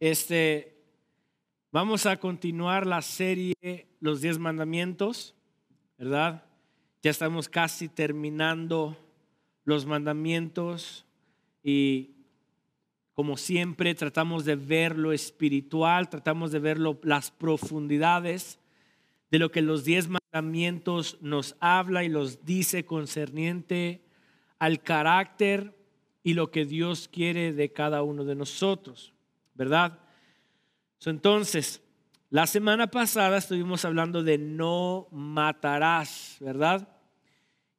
Este, vamos a continuar la serie Los Diez Mandamientos, ¿verdad? Ya estamos casi terminando los mandamientos y como siempre tratamos de ver lo espiritual, tratamos de ver las profundidades de lo que los diez mandamientos nos habla y los dice concerniente al carácter y lo que Dios quiere de cada uno de nosotros, ¿verdad? Entonces, la semana pasada estuvimos hablando de no matarás, ¿verdad?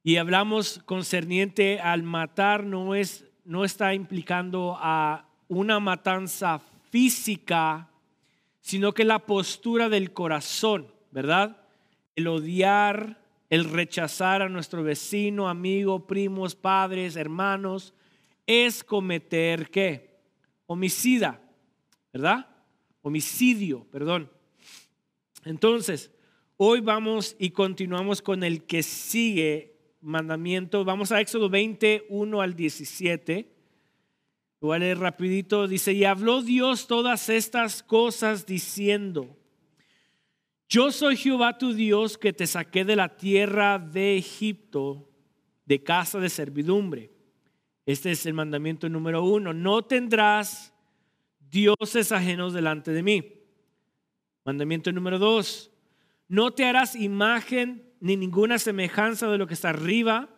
Y hablamos concerniente al matar no es no está implicando a una matanza física, sino que la postura del corazón, ¿verdad? El odiar, el rechazar a nuestro vecino, amigo, primos, padres, hermanos, es cometer qué? Homicida, ¿verdad? Homicidio, perdón. Entonces, hoy vamos y continuamos con el que sigue mandamiento. Vamos a Éxodo 21 al 17. Voy a leer rapidito. Dice, y habló Dios todas estas cosas diciendo, yo soy Jehová tu Dios que te saqué de la tierra de Egipto, de casa de servidumbre. Este es el mandamiento número uno. No tendrás dioses ajenos delante de mí. Mandamiento número dos. No te harás imagen ni ninguna semejanza de lo que está arriba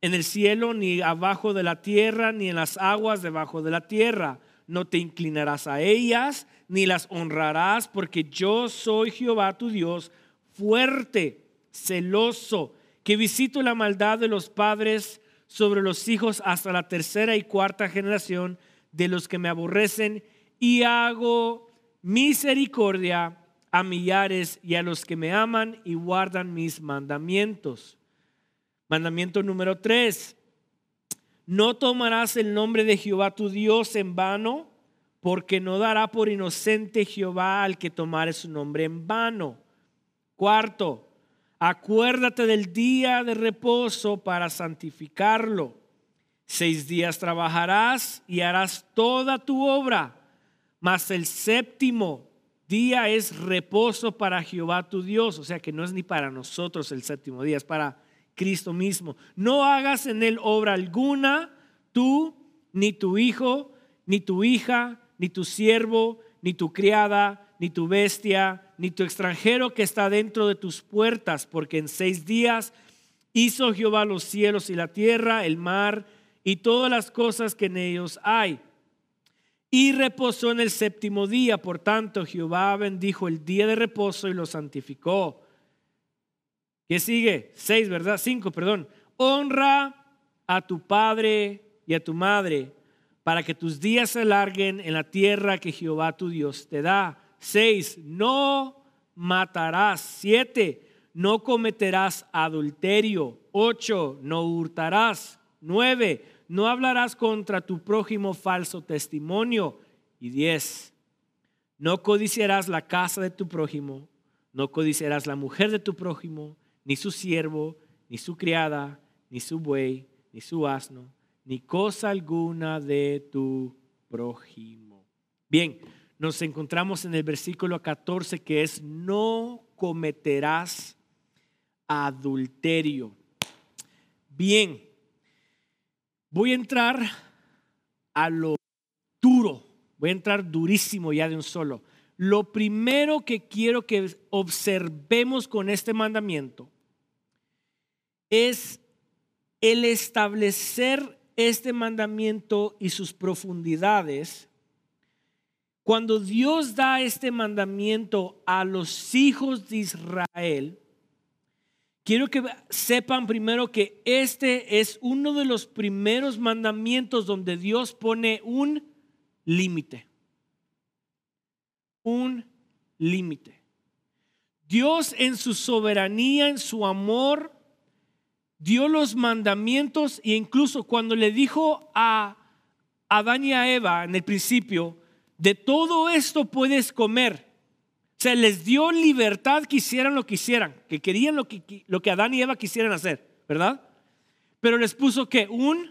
en el cielo, ni abajo de la tierra, ni en las aguas debajo de la tierra. No te inclinarás a ellas, ni las honrarás, porque yo soy Jehová tu Dios, fuerte, celoso, que visito la maldad de los padres sobre los hijos hasta la tercera y cuarta generación de los que me aborrecen y hago misericordia a millares y a los que me aman y guardan mis mandamientos. Mandamiento número tres. No tomarás el nombre de Jehová tu Dios en vano, porque no dará por inocente Jehová al que tomare su nombre en vano. Cuarto, Acuérdate del día de reposo para santificarlo. Seis días trabajarás y harás toda tu obra, mas el séptimo día es reposo para Jehová tu Dios. O sea que no es ni para nosotros el séptimo día, es para Cristo mismo. No hagas en él obra alguna, tú, ni tu hijo, ni tu hija, ni tu siervo, ni tu criada, ni tu bestia, ni tu extranjero que está dentro de tus puertas, porque en seis días hizo Jehová los cielos y la tierra, el mar y todas las cosas que en ellos hay. Y reposó en el séptimo día, por tanto Jehová bendijo el día de reposo y lo santificó. ¿Qué sigue? Seis, ¿verdad? Cinco, perdón. Honra a tu padre y a tu madre para que tus días se alarguen en la tierra que Jehová tu Dios te da. Seis, no matarás. Siete, no cometerás adulterio. Ocho, no hurtarás. Nueve, no hablarás contra tu prójimo falso testimonio. Y diez, no codiciarás la casa de tu prójimo, no codiciarás la mujer de tu prójimo, ni su siervo, ni su criada, ni su buey, ni su asno, ni cosa alguna de tu prójimo. Bien, nos encontramos en el versículo 14 que es, no cometerás adulterio. Bien, voy a entrar a lo duro, voy a entrar durísimo ya de un solo. Lo primero que quiero que observemos con este mandamiento es el establecer este mandamiento y sus profundidades cuando Dios da este mandamiento a los hijos de Israel, quiero que sepan primero que este es uno de los primeros mandamientos donde Dios pone un límite. Un límite. Dios en su soberanía, en su amor, dio los mandamientos e incluso cuando le dijo a Adán y a Eva en el principio, de todo esto puedes comer. Se les dio libertad que hicieran lo que hicieran, que querían lo que, lo que Adán y Eva quisieran hacer, ¿verdad? Pero les puso que un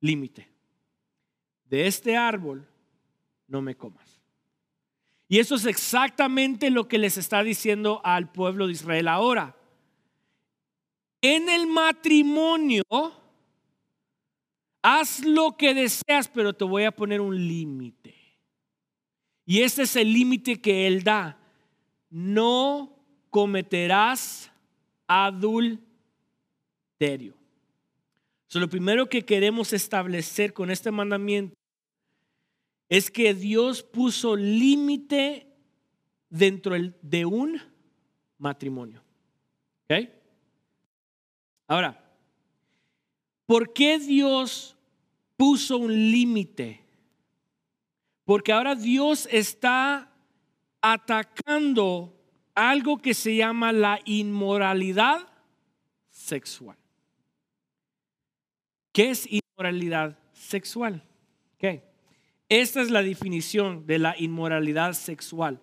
límite. De este árbol no me comas. Y eso es exactamente lo que les está diciendo al pueblo de Israel ahora. En el matrimonio, haz lo que deseas, pero te voy a poner un límite. Y este es el límite que Él da. No cometerás adulterio. So, lo primero que queremos establecer con este mandamiento es que Dios puso límite dentro de un matrimonio. ¿Ok? Ahora, ¿por qué Dios puso un límite? Porque ahora Dios está atacando algo que se llama la inmoralidad sexual. ¿Qué es inmoralidad sexual? Esta es la definición de la inmoralidad sexual.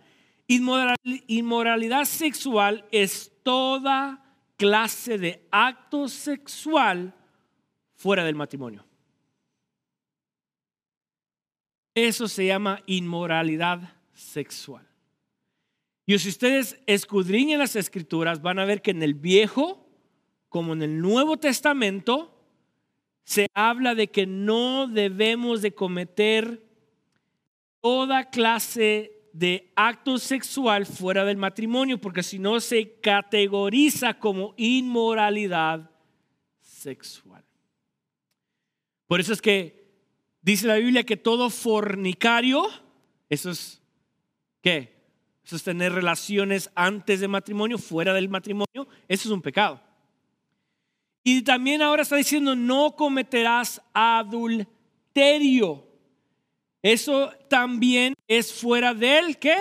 inmoralidad sexual es toda clase de acto sexual fuera del matrimonio. Eso se llama inmoralidad sexual. Y si ustedes escudriñan las escrituras, van a ver que en el Viejo, como en el Nuevo Testamento, se habla de que no debemos de cometer toda clase de acto sexual fuera del matrimonio, porque si no se categoriza como inmoralidad sexual. Por eso es que dice la Biblia que todo fornicario, eso es, ¿qué? Eso es tener relaciones antes del matrimonio, fuera del matrimonio, eso es un pecado. Y también ahora está diciendo, no cometerás adulterio. Eso también es fuera del qué?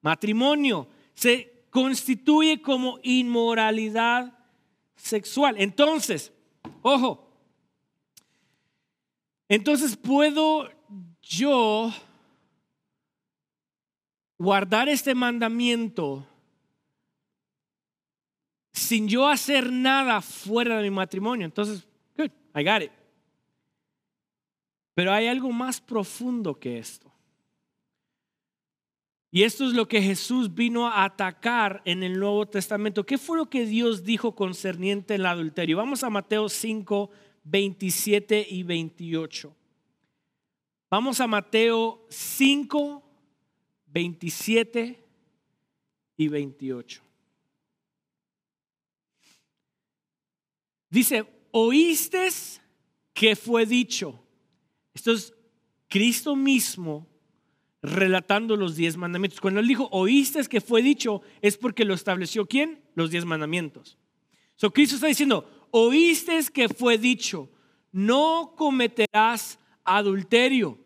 Matrimonio. Se constituye como inmoralidad sexual. Entonces, ojo. Entonces puedo yo guardar este mandamiento sin yo hacer nada fuera de mi matrimonio. Entonces, good, I got it. Pero hay algo más profundo que esto. Y esto es lo que Jesús vino a atacar en el Nuevo Testamento. ¿Qué fue lo que Dios dijo concerniente al adulterio? Vamos a Mateo 5, 27 y 28. Vamos a Mateo 5, 27 y 28. Dice, oíste que fue dicho esto es Cristo mismo relatando los diez mandamientos. Cuando él dijo, oíste que fue dicho, es porque lo estableció quién? Los diez mandamientos. So Cristo está diciendo, oíste que fue dicho, no cometerás adulterio.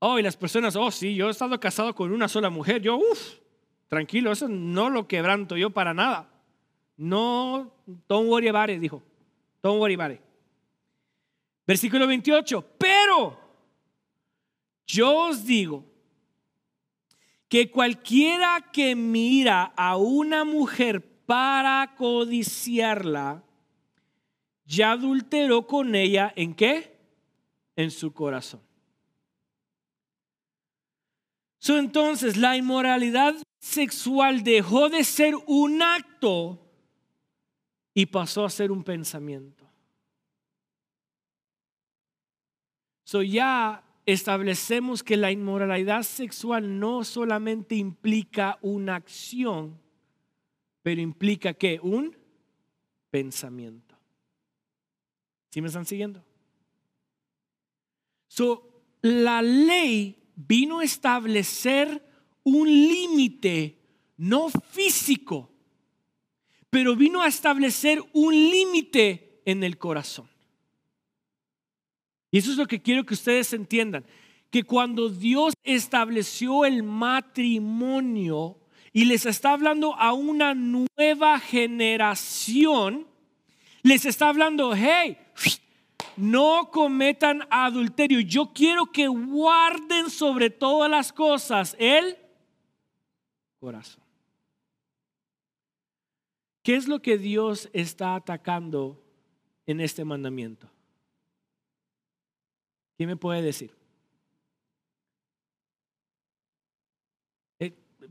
Oh, y las personas, oh, sí, yo he estado casado con una sola mujer. Yo, uff, tranquilo, eso no lo quebranto yo para nada. No, don't worry about it, dijo. Don't worry about it. Versículo 28, pero yo os digo que cualquiera que mira a una mujer para codiciarla, ya adulteró con ella en qué? En su corazón. entonces, la inmoralidad sexual dejó de ser un acto y pasó a ser un pensamiento. So ya establecemos que la inmoralidad sexual no solamente implica una acción, pero implica que un pensamiento. ¿Sí me están siguiendo? So, la ley vino a establecer un límite no físico, pero vino a establecer un límite en el corazón. Y eso es lo que quiero que ustedes entiendan, que cuando Dios estableció el matrimonio y les está hablando a una nueva generación, les está hablando, hey, no cometan adulterio. Yo quiero que guarden sobre todas las cosas el corazón. ¿Qué es lo que Dios está atacando en este mandamiento? ¿Quién me puede decir?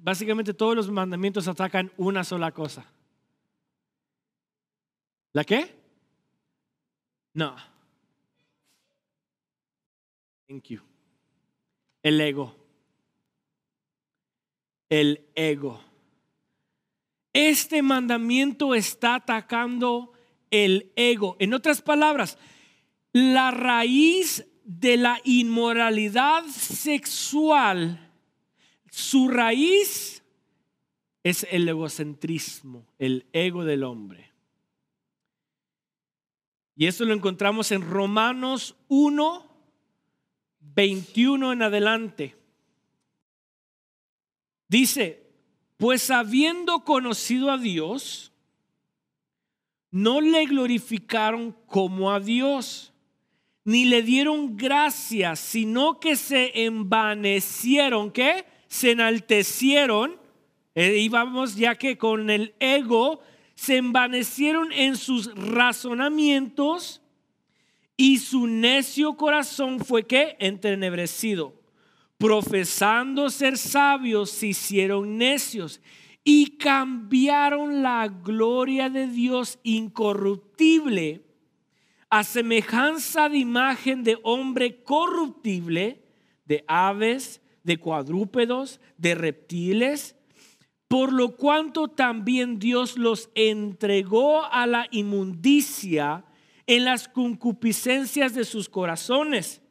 básicamente todos los mandamientos atacan una sola cosa. ¿La qué? No. Thank you. El ego. El ego. Este mandamiento está atacando el ego. En otras palabras, la raíz de la inmoralidad sexual, su raíz es el egocentrismo, el ego del hombre. Y eso lo encontramos en Romanos 1, 21 en adelante. Dice, pues habiendo conocido a Dios, no le glorificaron como a Dios, ni le dieron gracias, sino que se envanecieron, ¿qué? Se enaltecieron, eh, íbamos ya que con el ego se envanecieron en sus razonamientos y su necio corazón fue que entenebrecido. Profesando ser sabios, se hicieron necios y cambiaron la gloria de Dios incorruptible a semejanza de imagen de hombre corruptible, de aves, de cuadrúpedos, de reptiles por lo cuanto también Dios los entregó a la inmundicia en las concupiscencias de sus corazones,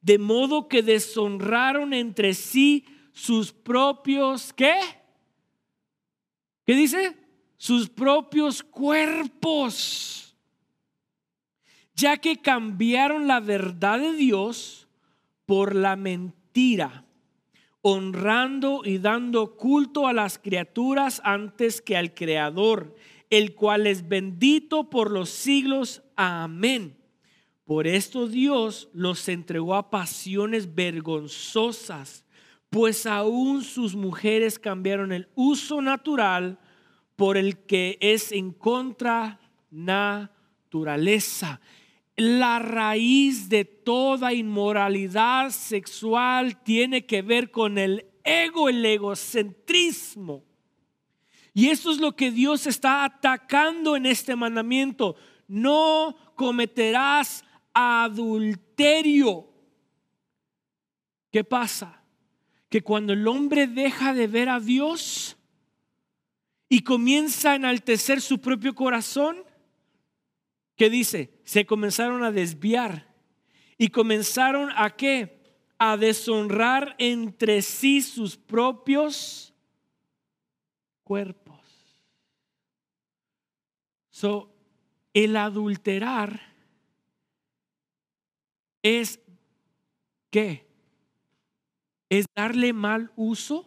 de modo que deshonraron entre sí sus propios, ¿qué? ¿Qué dice? Sus propios cuerpos, ya que cambiaron la verdad de Dios por la mentira honrando y dando culto a las criaturas antes que al Creador, el cual es bendito por los siglos. Amén. Por esto Dios los entregó a pasiones vergonzosas, pues aún sus mujeres cambiaron el uso natural por el que es en contra naturaleza la raíz de toda inmoralidad sexual tiene que ver con el ego, el egocentrismo. Y eso es lo que Dios está atacando en este mandamiento. No cometerás adulterio. ¿Qué pasa? Que cuando el hombre deja de ver a Dios y comienza a enaltecer su propio corazón, ¿Qué dice? Se comenzaron a desviar y comenzaron a qué? A deshonrar entre sí sus propios cuerpos. So, el adulterar es qué? Es darle mal uso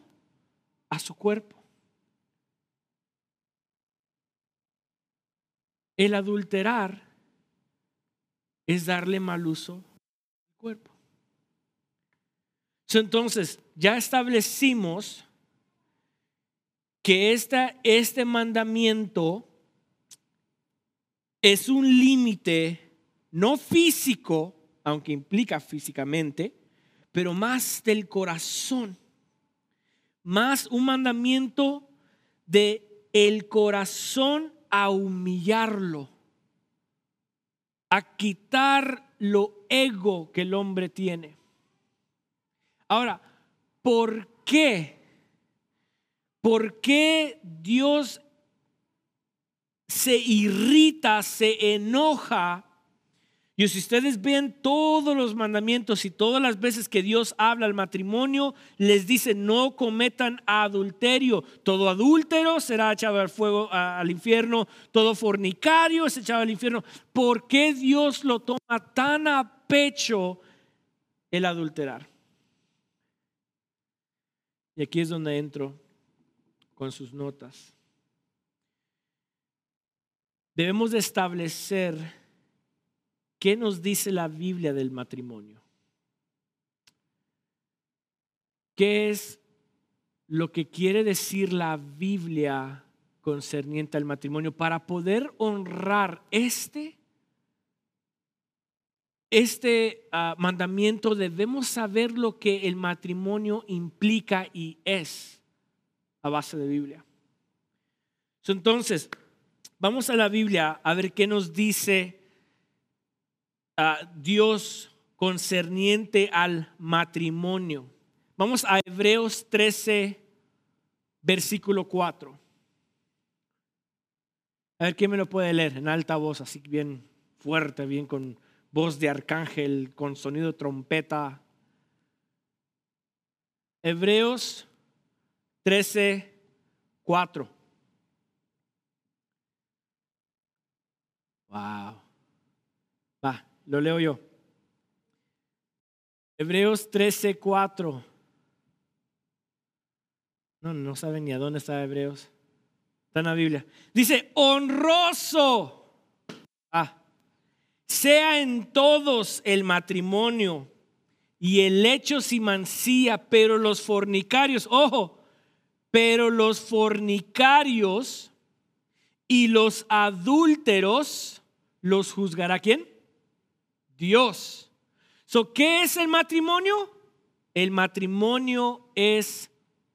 a su cuerpo. El adulterar es darle mal uso al cuerpo. Entonces, ya establecimos que este mandamiento es un límite no físico, aunque implica físicamente, pero más del corazón, más un mandamiento de el corazón a humillarlo, a quitar lo ego que el hombre tiene. Ahora, ¿por qué? ¿Por qué Dios se irrita, se enoja y si ustedes ven todos los mandamientos y todas las veces que Dios habla al matrimonio, les dice no cometan adulterio. Todo adúltero será echado al fuego, al infierno. Todo fornicario es echado al infierno. ¿Por qué Dios lo toma tan a pecho el adulterar? Y aquí es donde entro con sus notas. Debemos de establecer ¿Qué nos dice la Biblia del matrimonio? ¿Qué es lo que quiere decir la Biblia concerniente al matrimonio? Para poder honrar este, este ah, mandamiento debemos saber lo que el matrimonio implica y es. a base de Biblia. Entonces, vamos a la Biblia a ver qué nos dice Dios concerniente al matrimonio. Vamos a Hebreos 13, versículo 4. A ver quién me lo puede leer en alta voz, así bien fuerte, bien con voz de arcángel, con sonido de trompeta. Hebreos 13, 4. Wow. Lo leo yo. Hebreos 13, 4. No, no saben ni a dónde está Hebreos. Está en la Biblia. Dice, honroso. Ah, sea en todos el matrimonio y el hecho sin mancía, pero los fornicarios, ojo, pero los fornicarios y los adúlteros los juzgará quién? Dios. So, ¿Qué es el matrimonio? El matrimonio es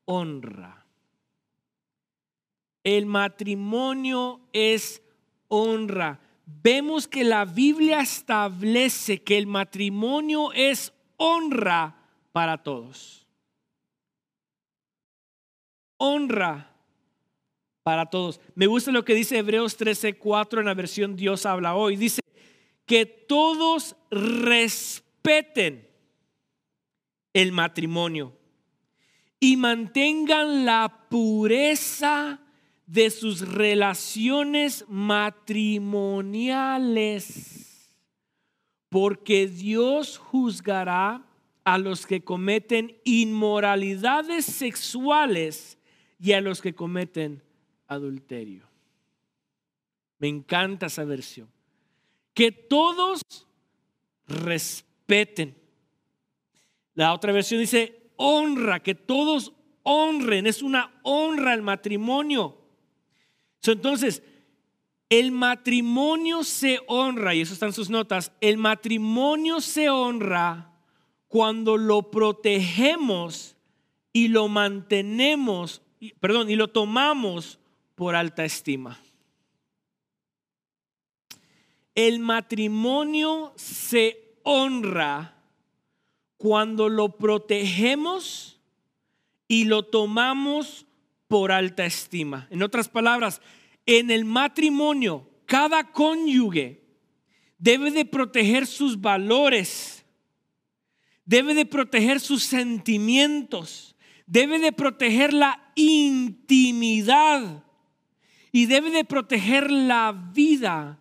honra. El matrimonio es honra. Vemos que la Biblia establece que el matrimonio es honra para todos. Honra para todos. Me gusta lo que dice Hebreos 13:4 en la versión Dios habla hoy. Dice que todos respeten el matrimonio y mantengan la pureza de sus relaciones matrimoniales, porque Dios juzgará a los que cometen inmoralidades sexuales y a los que cometen adulterio. Me encanta esa versión. Que todos respeten. La otra versión dice honra, que todos honren. Es una honra el matrimonio. Entonces, el matrimonio se honra, y eso está en sus notas, el matrimonio se honra cuando lo protegemos y lo mantenemos, perdón, y lo tomamos por alta estima. El matrimonio se honra cuando lo protegemos y lo tomamos por alta estima. En otras palabras, en el matrimonio, cada cónyuge debe de proteger sus valores, debe de proteger sus sentimientos, debe de proteger la intimidad y debe de proteger la vida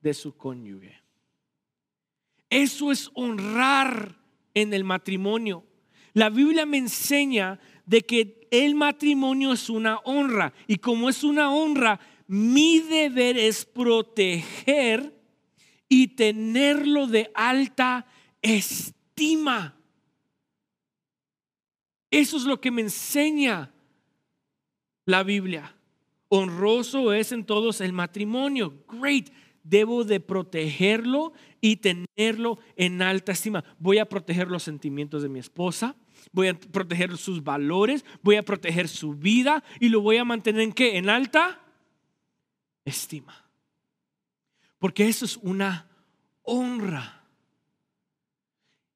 de su cónyuge. Eso es honrar en el matrimonio. La Biblia me enseña de que el matrimonio es una honra y como es una honra, mi deber es proteger y tenerlo de alta estima. Eso es lo que me enseña la Biblia. Honroso es en todos el matrimonio. Great. Debo de protegerlo y tenerlo en alta estima. Voy a proteger los sentimientos de mi esposa. Voy a proteger sus valores. Voy a proteger su vida. Y lo voy a mantener en qué? En alta estima. Porque eso es una honra.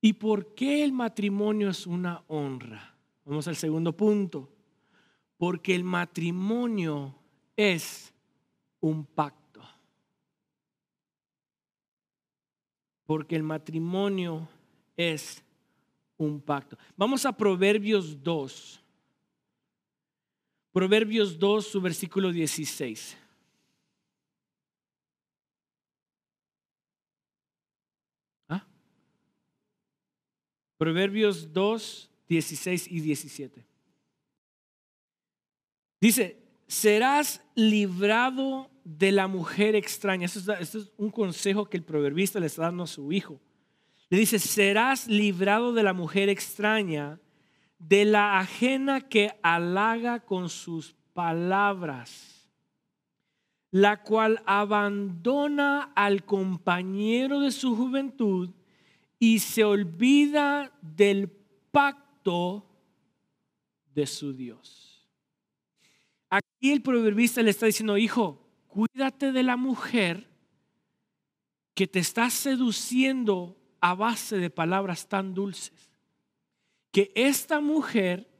¿Y por qué el matrimonio es una honra? Vamos al segundo punto. Porque el matrimonio es un pacto. Porque el matrimonio es un pacto. Vamos a Proverbios 2. Proverbios 2, su versículo 16. ¿Ah? Proverbios 2, 16 y 17. Dice, serás librado de la mujer extraña. Esto es, es, un consejo que el proverbista le está dando a su hijo. Le dice, serás librado de la mujer extraña, de la ajena que halaga con sus palabras, la cual abandona al compañero de su juventud y se olvida del pacto de su Dios. Aquí el proverbista le está diciendo, hijo, cuídate de la mujer que te está seduciendo a base de palabras tan dulces. Que esta mujer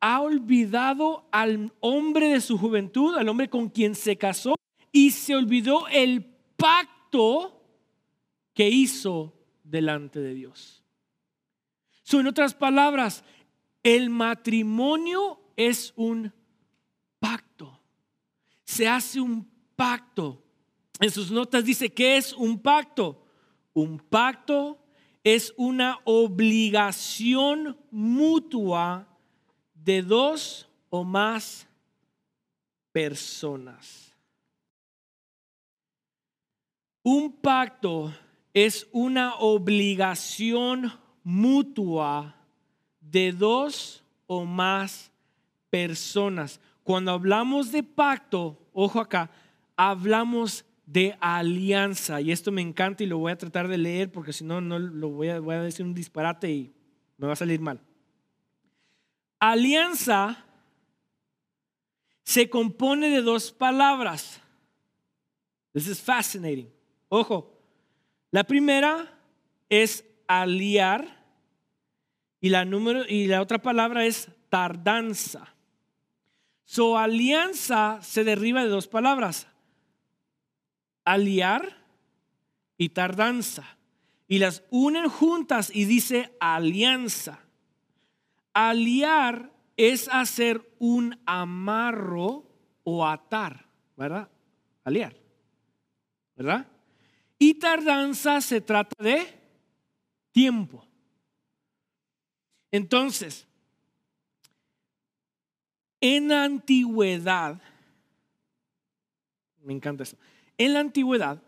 ha olvidado al hombre de su juventud, al hombre con quien se casó, y se olvidó el pacto que hizo delante de Dios. en otras palabras, el matrimonio es un Se hace un pacto. En sus notas dice que es un pacto. Un pacto es una obligación mutua de dos o más personas. Un pacto es una obligación mutua de dos o más personas. Cuando hablamos de pacto, ojo acá, hablamos de alianza. Y esto me encanta y lo voy a tratar de leer porque si no, no lo voy a, voy a decir un disparate y me va a salir mal. Alianza se compone de dos palabras. This is fascinating. Ojo, la primera es aliar y la, número, y la otra palabra es tardanza. Su alianza se deriva de dos palabras, aliar y tardanza. Y las unen juntas y dice alianza. Aliar es hacer un amarro o atar, ¿verdad? Aliar, ¿verdad? Y tardanza se trata de tiempo. Entonces, en la antigüedad, me encanta eso, en la antigüedad,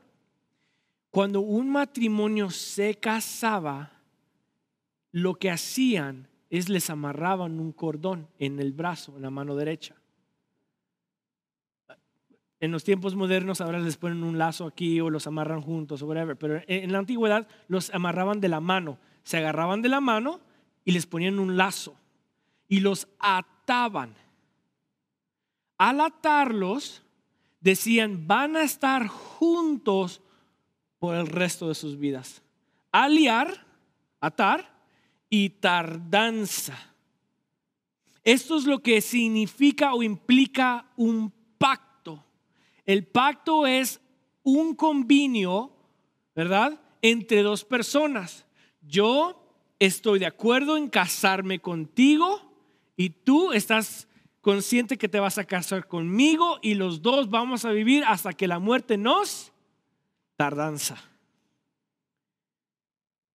cuando un matrimonio se casaba, lo que hacían es les amarraban un cordón en el brazo, en la mano derecha. En los tiempos modernos ahora les ponen un lazo aquí o los amarran juntos o whatever, pero en la antigüedad los amarraban de la mano, se agarraban de la mano y les ponían un lazo y los ataban. Al atarlos, decían, van a estar juntos por el resto de sus vidas. Aliar, atar y tardanza. Esto es lo que significa o implica un pacto. El pacto es un convenio, ¿verdad? Entre dos personas. Yo estoy de acuerdo en casarme contigo y tú estás consciente que te vas a casar conmigo y los dos vamos a vivir hasta que la muerte nos tardanza.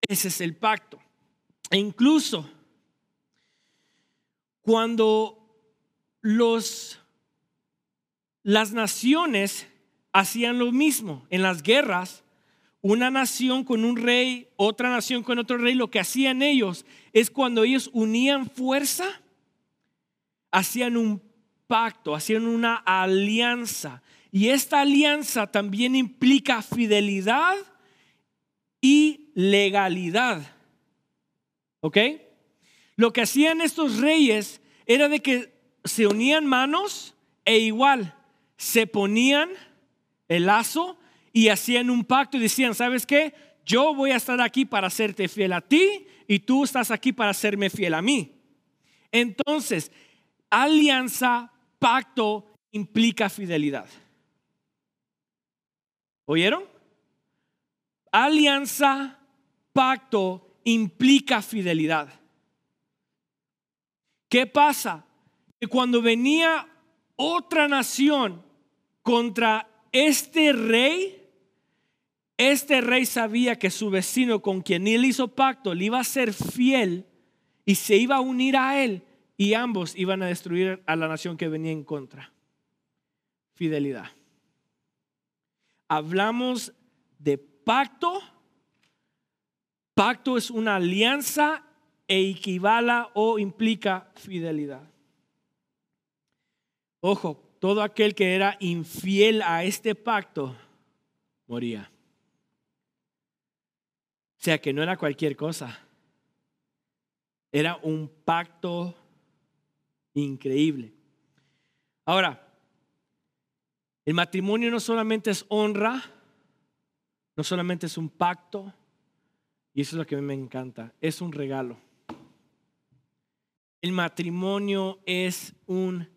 Ese es el pacto. E incluso cuando los, las naciones hacían lo mismo en las guerras, una nación con un rey, otra nación con otro rey, lo que hacían ellos es cuando ellos unían fuerza, hacían un pacto, hacían una alianza. Y esta alianza también implica fidelidad y legalidad. ¿Ok? Lo que hacían estos reyes era de que se unían manos e igual se ponían el lazo y hacían un pacto y decían, ¿sabes qué? Yo voy a estar aquí para serte fiel a ti y tú estás aquí para serme fiel a mí. Entonces, alianza, pacto implica fidelidad. ¿Oyeron? Alianza, pacto implica fidelidad. ¿Qué pasa? Que cuando venía otra nación contra este rey, este rey sabía que su vecino con quien él hizo pacto le iba a ser fiel y se iba a unir a él y ambos iban a destruir a la nación que venía en contra. Fidelidad. Hablamos de pacto Pacto es una alianza e equivala o implica fidelidad. Ojo, todo aquel que era infiel a este pacto moría. O sea que no era cualquier cosa. Era un pacto increíble. Ahora, el matrimonio no solamente es honra, no solamente es un pacto, y eso es lo que a mí me encanta, es un regalo. El matrimonio es un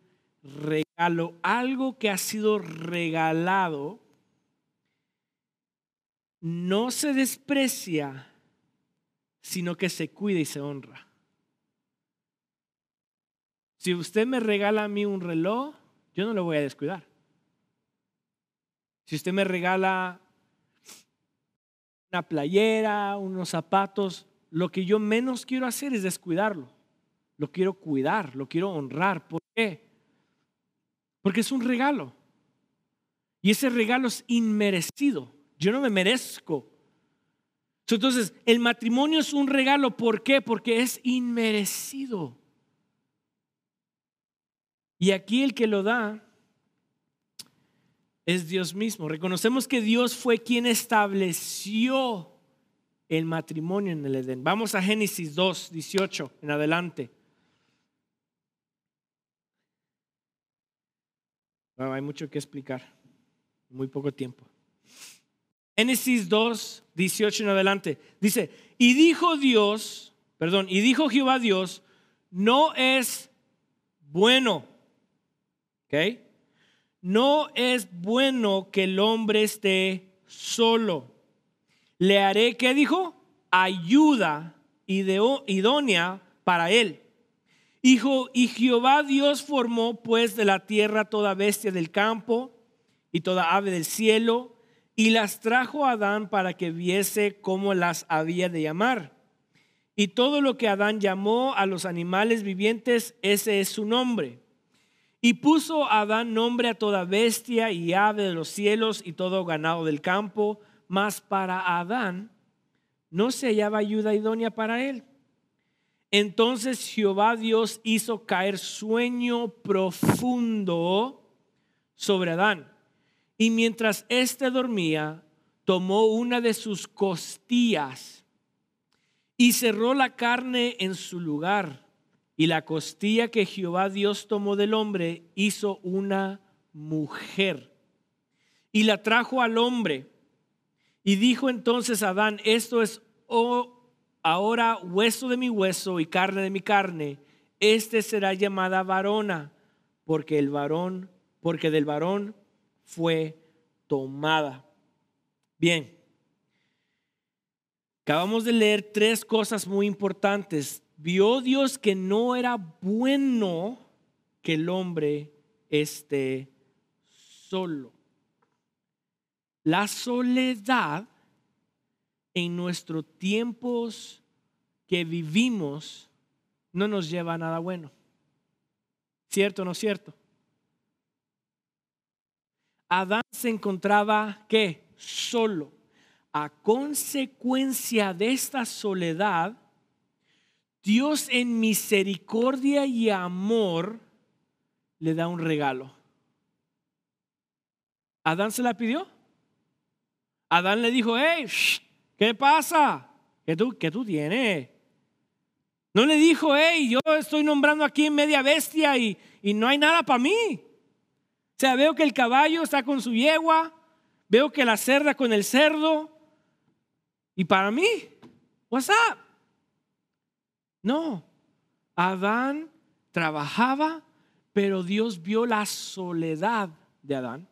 regalo, algo que ha sido regalado, no se desprecia, sino que se cuida y se honra. Si usted me regala a mí un reloj, yo no lo voy a descuidar. Si usted me regala una playera, unos zapatos, lo que yo menos quiero hacer es descuidarlo. Lo quiero cuidar, lo quiero honrar. ¿Por qué? Porque es un regalo. Y ese regalo es inmerecido. Yo no me merezco. Entonces, el matrimonio es un regalo. ¿Por qué? Porque es inmerecido. Y aquí el que lo da es Dios mismo. Reconocemos que Dios fue quien estableció el matrimonio en el Edén. Vamos a Génesis 2, 18 en adelante. hay mucho que explicar, muy poco tiempo. Génesis 2, 18 en adelante. Dice, y dijo Dios, perdón, y dijo Jehová Dios, no es bueno, ¿ok? No es bueno que el hombre esté solo. Le haré, ¿qué dijo? Ayuda idónea para él. Hijo, y Jehová Dios formó pues de la tierra toda bestia del campo y toda ave del cielo, y las trajo a Adán para que viese cómo las había de llamar. Y todo lo que Adán llamó a los animales vivientes, ese es su nombre. Y puso Adán nombre a toda bestia y ave de los cielos y todo ganado del campo, mas para Adán no se hallaba ayuda idónea para él. Entonces Jehová Dios hizo caer sueño profundo sobre Adán. Y mientras éste dormía, tomó una de sus costillas y cerró la carne en su lugar y la costilla que Jehová Dios tomó del hombre hizo una mujer. Y la trajo al hombre. Y dijo entonces Adán, esto es oh, ahora hueso de mi hueso y carne de mi carne. Este será llamada varona, porque el varón, porque del varón fue tomada. Bien. Acabamos de leer tres cosas muy importantes vio Dios que no era bueno que el hombre esté solo. La soledad en nuestros tiempos que vivimos no nos lleva a nada bueno. ¿Cierto o no cierto? Adán se encontraba, ¿qué? Solo. A consecuencia de esta soledad, Dios en misericordia y amor le da un regalo. ¿Adán se la pidió? Adán le dijo, hey, ¿qué pasa? ¿Qué tú, qué tú tienes? No le dijo, hey, yo estoy nombrando aquí media bestia y, y no hay nada para mí. O sea, veo que el caballo está con su yegua, veo que la cerda con el cerdo. Y para mí, what's up? No, Adán trabajaba, pero Dios vio la soledad de Adán.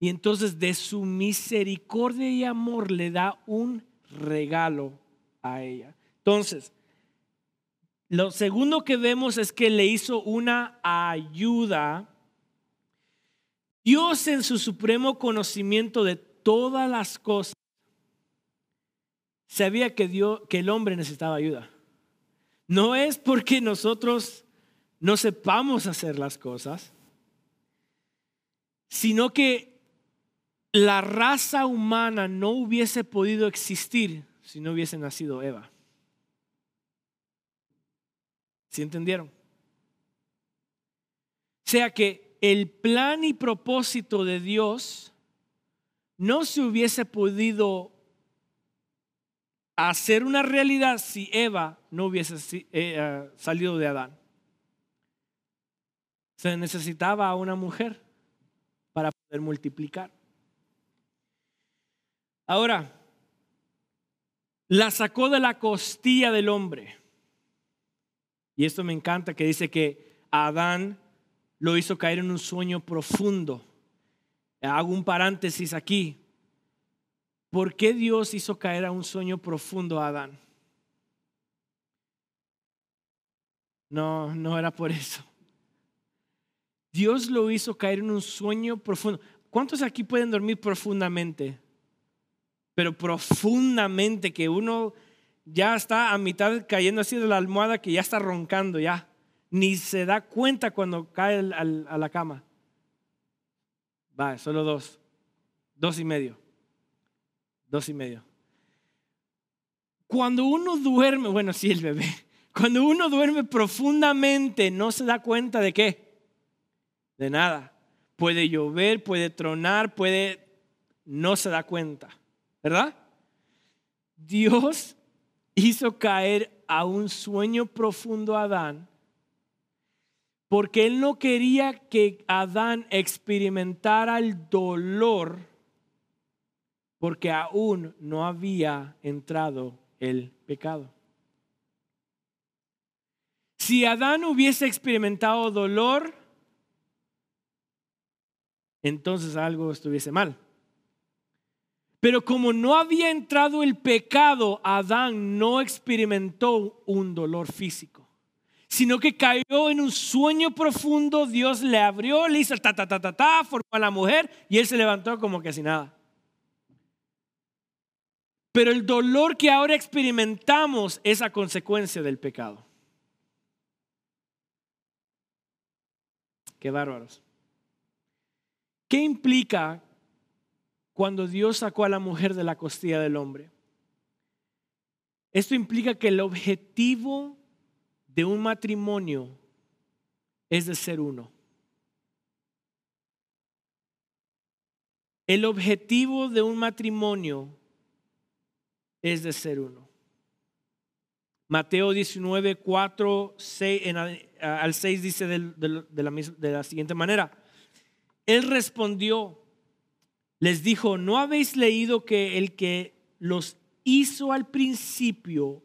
Y entonces de su misericordia y amor le da un regalo a ella. Entonces, lo segundo que vemos es que le hizo una ayuda. Dios en su supremo conocimiento de todas las cosas sabía que, que el hombre necesitaba ayuda. No es porque nosotros no sepamos hacer las cosas, sino que la raza humana no hubiese podido existir si no hubiese nacido Eva. ¿Sí entendieron? O sea que el plan y propósito de Dios no se hubiese podido hacer una realidad si Eva no hubiese eh, ah, salido de Adán. Se necesitaba a una mujer para poder multiplicar. Ahora, la sacó de la costilla del hombre. Y esto me encanta que dice que Adán lo hizo caer en un sueño profundo. Hago un paréntesis aquí. ¿Por qué Dios hizo caer a un sueño profundo a Adán? No, no era por eso. Dios lo hizo caer en un sueño profundo. ¿Cuántos aquí pueden dormir profundamente? Pero profundamente, que uno ya está a mitad cayendo así de la almohada, que ya está roncando ya. Ni se da cuenta cuando cae a la cama. Va, solo dos. Dos y medio. Dos y medio. Cuando uno duerme, bueno, sí, el bebé. Cuando uno duerme profundamente, no se da cuenta de qué. De nada. Puede llover, puede tronar, puede... No se da cuenta. ¿Verdad? Dios hizo caer a un sueño profundo a Adán porque él no quería que Adán experimentara el dolor porque aún no había entrado el pecado. Si Adán hubiese experimentado dolor, entonces algo estuviese mal. Pero como no había entrado el pecado, Adán no experimentó un dolor físico, sino que cayó en un sueño profundo, Dios le abrió, le hizo ta ta ta ta ta, formó a la mujer y él se levantó como que sin nada. Pero el dolor que ahora experimentamos es a consecuencia del pecado. Qué bárbaros. ¿Qué implica cuando Dios sacó a la mujer de la costilla del hombre? Esto implica que el objetivo de un matrimonio es de ser uno. El objetivo de un matrimonio es de ser uno. Mateo 19, 4 6, al 6 dice de, la, de la siguiente manera. Él respondió, les dijo, ¿no habéis leído que el que los hizo al principio,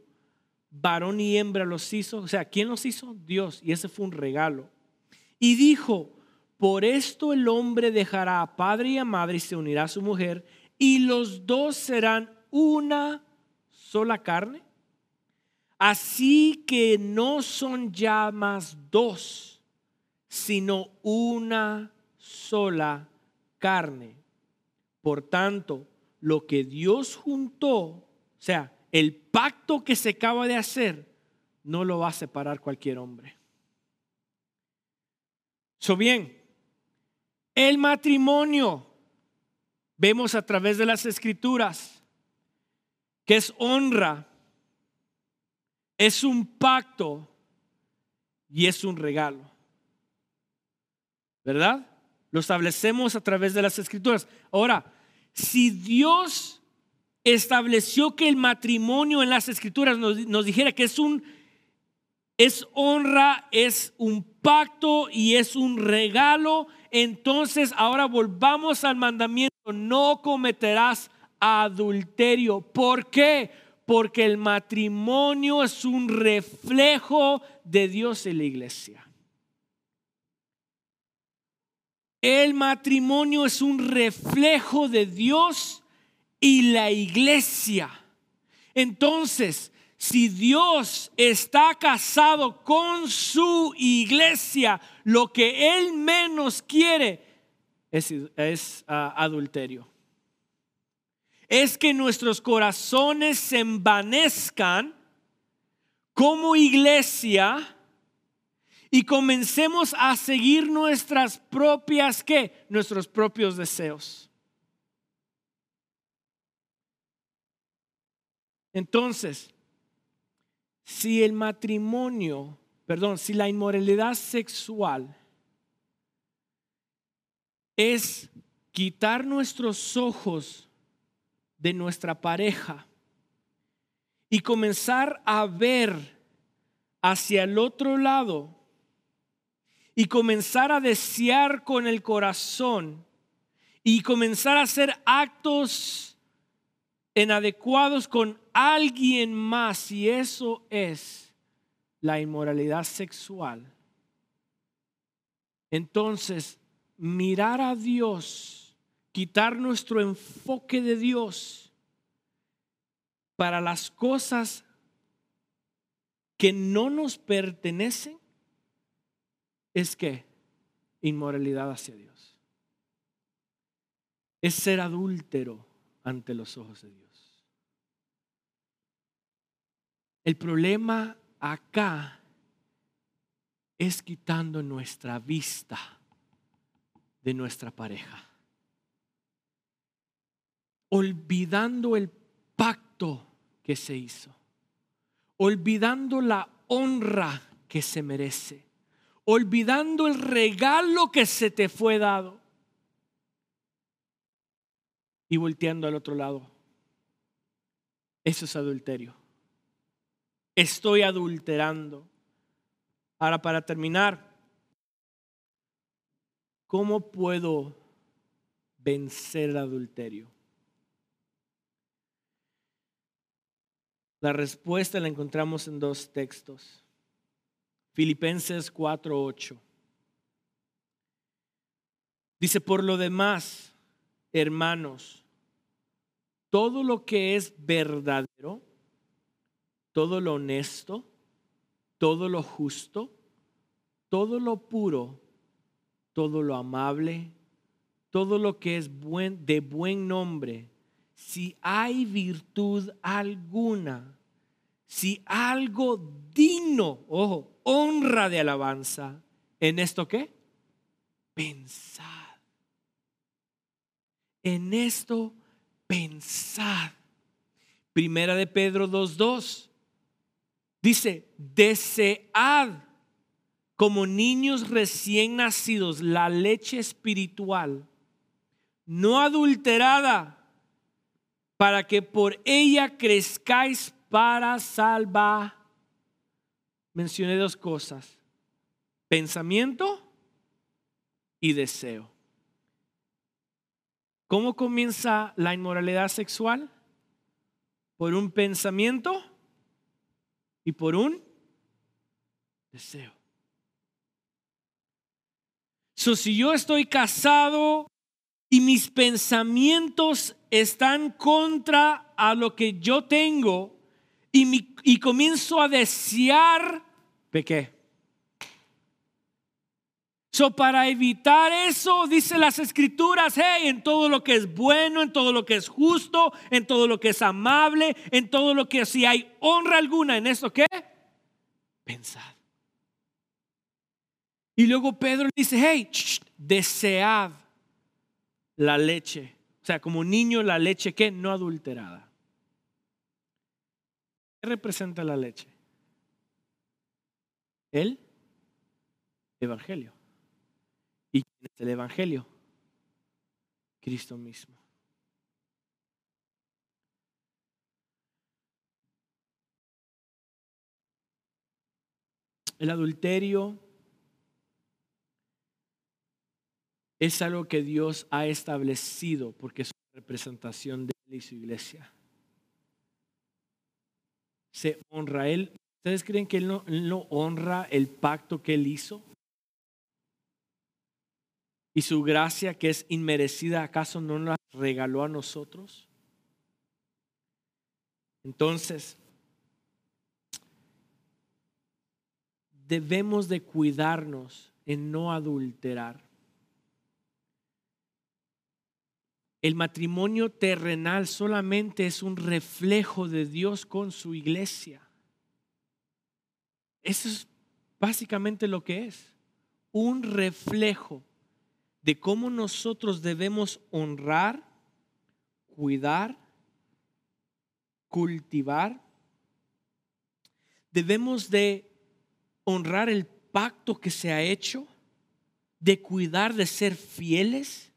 varón y hembra los hizo? O sea, ¿quién los hizo? Dios. Y ese fue un regalo. Y dijo, por esto el hombre dejará a padre y a madre y se unirá a su mujer, y los dos serán una sola carne. Así que no son ya más dos, sino una sola carne. Por tanto, lo que Dios juntó, o sea, el pacto que se acaba de hacer, no lo va a separar cualquier hombre. So bien, el matrimonio, vemos a través de las escrituras, que es honra, es un pacto y es un regalo. ¿Verdad? Lo establecemos a través de las escrituras. Ahora, si Dios estableció que el matrimonio en las escrituras nos, dijera que es un es honra, es un pacto y es un regalo, entonces ahora volvamos al mandamiento, no cometerás adulterio. ¿Por qué? Porque el matrimonio es un reflejo de Dios en la iglesia. El matrimonio es un reflejo de Dios y la iglesia. Entonces, si Dios está casado con su iglesia, lo que Él menos quiere es, ah, adulterio es que nuestros corazones se envanezcan como iglesia y comencemos a seguir nuestras propias, ¿qué? Nuestros propios deseos. Entonces, si el matrimonio, perdón, si la inmoralidad sexual es quitar nuestros ojos de nuestra pareja y comenzar a ver hacia el otro lado y comenzar a desear con el corazón y comenzar a hacer actos inadecuados con alguien más, y eso es la inmoralidad sexual, entonces mirar a Dios, quitar nuestro enfoque de Dios para las cosas que no nos pertenecen, es que inmoralidad hacia Dios. Es ser adúltero ante los ojos de Dios. El problema acá es quitando nuestra vista de nuestra pareja. Olvidando el pacto que se hizo. Olvidando la honra que se merece. Olvidando el regalo que se te fue dado. Y volteando al otro lado. Eso es adulterio. Estoy adulterando. Ahora, para terminar, ¿cómo puedo vencer el adulterio? La respuesta la encontramos en dos textos. Filipenses 4:8. Dice, por lo demás, hermanos, todo lo que es verdadero, todo lo honesto, todo lo justo, todo lo puro, todo lo amable, todo lo que es buen, de buen nombre, si hay virtud alguna, si algo digno, ojo, honra de alabanza, ¿en esto qué? Pensad. En esto pensad. Primera de Pedro 2.2. Dice, desead como niños recién nacidos la leche espiritual, no adulterada, para que por ella crezcáis para salvar. Mencioné dos cosas, pensamiento y deseo. ¿Cómo comienza la inmoralidad sexual? Por un pensamiento y por un deseo. So, si yo estoy casado y mis pensamientos están contra a lo que yo tengo y, comienzo a desear, pequé. So, para evitar eso, dice las escrituras, hey, en todo lo que es bueno, en todo lo que es justo, en todo lo que es amable, en todo lo que si hay honra alguna, en eso qué? Pensad. Y luego Pedro dice, hey, desead la leche. O sea, como niño la leche que no adulterada. ¿Qué representa la leche? El Evangelio. ¿Y quién es el Evangelio? Cristo mismo. El adulterio es algo que Dios ha establecido porque es una representación de Él y su iglesia. Se honra Él. ¿Ustedes creen que Él no, no honra el pacto que Él hizo? y su gracia que es inmerecida, ¿acaso no la regaló a nosotros? Entonces, debemos de cuidarnos en no adulterar. El matrimonio terrenal solamente es un reflejo de Dios con su iglesia. Eso es básicamente lo que es, un reflejo de cómo nosotros debemos honrar, cuidar, cultivar. Debemos de honrar el pacto que se ha hecho, de cuidar, de ser fieles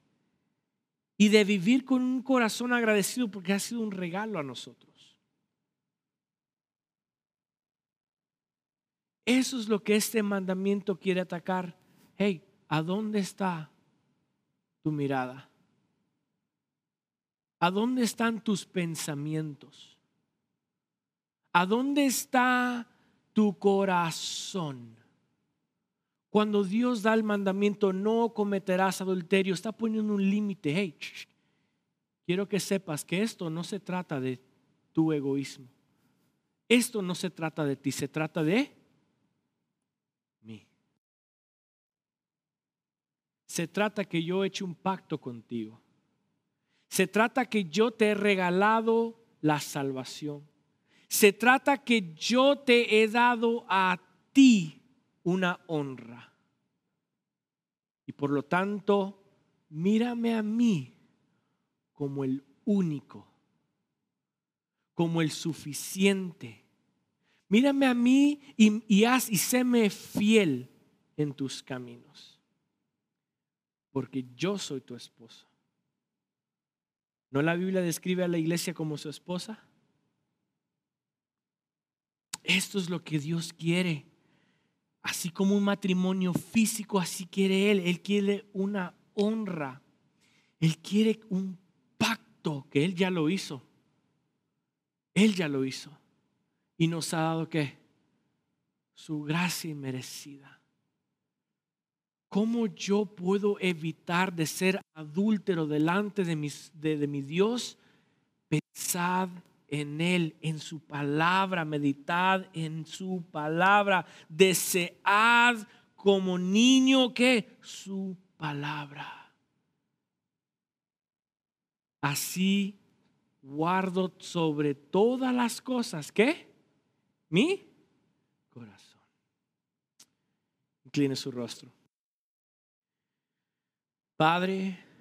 y de vivir con un corazón agradecido porque ha sido un regalo a nosotros. Eso es lo que este mandamiento quiere atacar hey, ¿a dónde está tu mirada? ¿A dónde están tus pensamientos? ¿A dónde está tu corazón? Cuando Dios da el mandamiento, no cometerás adulterio, está poniendo un límite. Hey, quiero que sepas que esto no se trata de tu egoísmo. Esto no se trata de ti, se trata de mí. Se trata que yo eche un pacto contigo. Se trata que yo te he regalado la salvación. Se trata que yo te he dado a ti una honra. Y por lo tanto, mírame a mí como el único, como el suficiente. Mírame a mí y, haz y séme fiel en tus caminos. Porque yo soy tu esposo. ¿No la Biblia describe a la iglesia como su esposa? Esto es lo que Dios quiere. Así como un matrimonio físico, así quiere Él. Él quiere una honra. Él quiere un pacto que Él ya lo hizo. Él ya lo hizo. Y nos ha dado qué? Su gracia inmerecida. ¿Cómo yo puedo evitar de ser adúltero delante de, de, mi Dios? Pensad en Él, en su palabra, meditad en su palabra, desead como niño que su palabra. Así guardo sobre todas las cosas, ¿qué? Mi corazón. Incline su rostro. Padre,